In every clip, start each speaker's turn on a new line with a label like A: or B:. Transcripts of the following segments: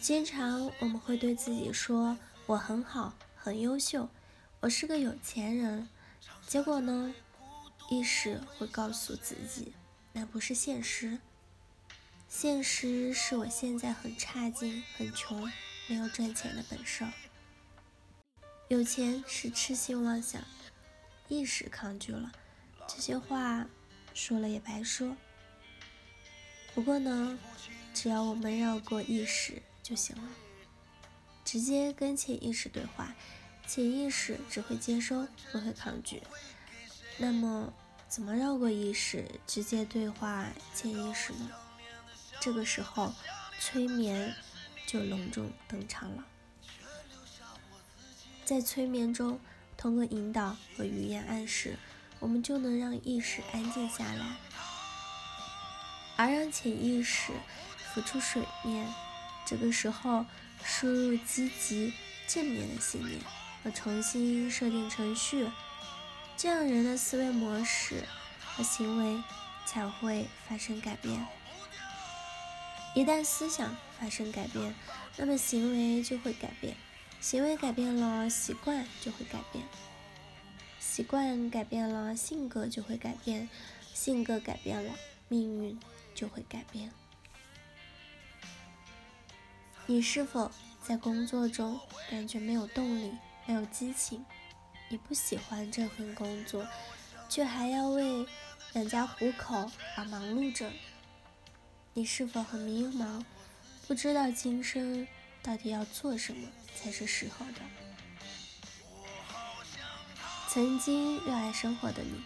A: 经常我们会对自己说：“我很好，很优秀，我是个有钱人。”结果呢，意识会告诉自己，那不是现实。现实是我现在很差劲，很穷，没有赚钱的本事。有钱是痴心妄想，意识抗拒了，这些话说了也白说。不过呢，只要我们绕过意识。就行了，直接跟潜意识对话，潜意识只会接收，不会抗拒。那么，怎么绕过意识，直接对话潜意识呢？这个时候，催眠就隆重登场了。在催眠中，通过引导和语言暗示，我们就能让意识安静下来，而让潜意识浮出水面。这个时候，输入积极正面的信念和重新设定程序，这样人的思维模式和行为才会发生改变。一旦思想发生改变，那么行为就会改变，行为改变了，习惯就会改变，习惯改变了，性格就会改变，性格改变了，命运就会改变。你是否在工作中感觉没有动力、没有激情？你不喜欢这份工作，却还要为养家糊口而忙碌着？你是否很迷茫，不知道今生到底要做什么才是适合的？曾经热爱生活的你，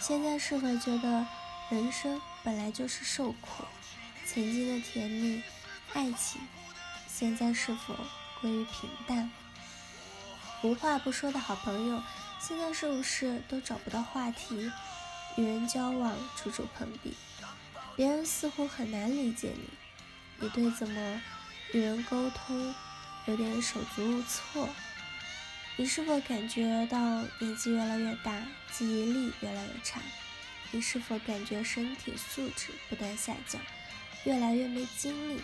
A: 现在是否觉得人生本来就是受苦？曾经的甜蜜、爱情。现在是否归于平淡？无话不说的好朋友，现在是不是都找不到话题？与人交往处处碰壁，别人似乎很难理解你。你对怎么与人沟通有点手足无措？你是否感觉到年纪越来越大，记忆力越来越差？你是否感觉身体素质不断下降，越来越没精力？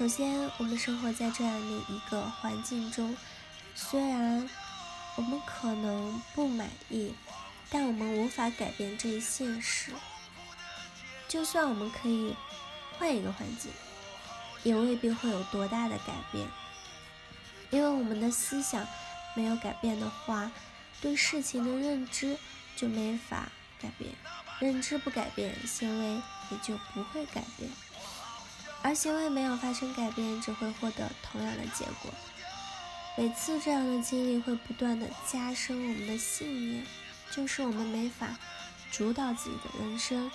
A: 首先，我们生活在这样的一个环境中，虽然我们可能不满意，但我们无法改变这一现实。就算我们可以换一个环境，也未必会有多大的改变，因为我们的思想没有改变的话，对事情的认知就没法改变，认知不改变，行为也就不会改变。而行为没有发生改变，只会获得同样的结果。每次这样的经历会不断的加深我们的信念，就是我们没法主导自己的人生。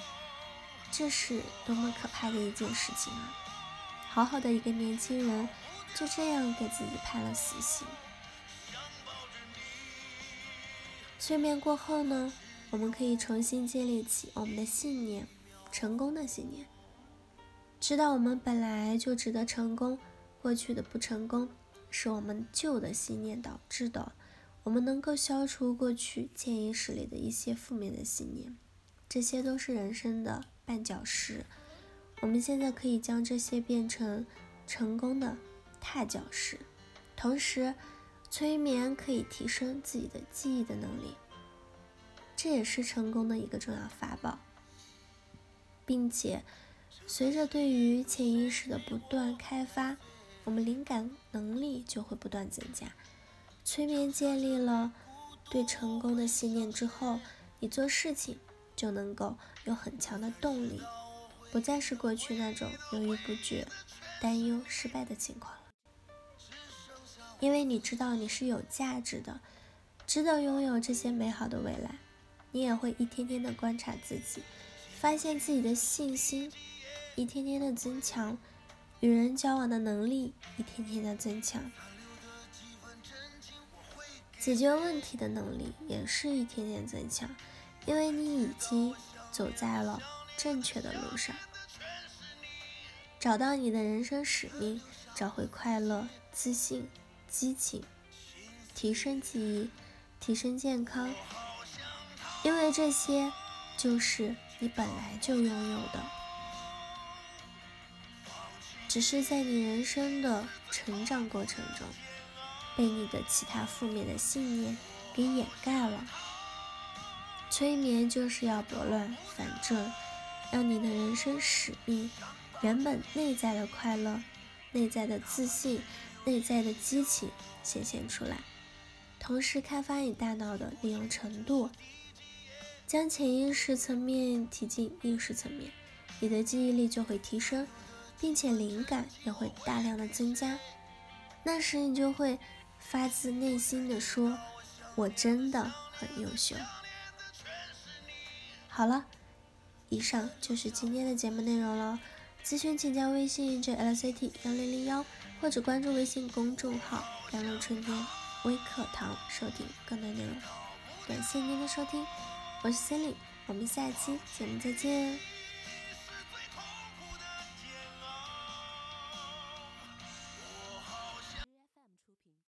A: 这是多么可怕的一件事情啊！好好的一个年轻人，就这样给自己判了死刑。催眠过后呢，我们可以重新建立起我们的信念，成功的信念。知道我们本来就值得成功，过去的不成功是我们旧的信念导致的。我们能够消除过去潜意识里的一些负面的信念，这些都是人生的绊脚石。我们现在可以将这些变成成功的踏脚石。同时，催眠可以提升自己的记忆的能力，这也是成功的一个重要法宝，并且。随着对于潜意识的不断开发，我们灵感能力就会不断增加。催眠建立了对成功的信念之后，你做事情就能够有很强的动力，不再是过去那种犹豫不决、担忧失败的情况了。因为你知道你是有价值的，值得拥有这些美好的未来。你也会一天天的观察自己，发现自己的信心。一天天的增强，与人交往的能力一天天的增强，解决问题的能力也是一天天增强，因为你已经走在了正确的路上，找到你的人生使命，找回快乐、自信、激情，提升记忆，提升健康，因为这些就是你本来就拥有的。只是在你人生的成长过程中，被你的其他负面的信念给掩盖了。催眠就是要拨乱反正，让你的人生使命、原本内在的快乐、内在的自信、内在的激情显现出来，同时开发你大脑的利用程度，将潜意识层面提进意识层面，你的记忆力就会提升。并且灵感也会大量的增加，那时你就会发自内心的说：“我真的很优秀。”好了，以上就是今天的节目内容了。咨询请加微信 jlct 幺零零幺，或者关注微信公众号“甘露春天微课堂”收听更多内容。感谢您的收听，我是 Cindy，我们下期节目再见。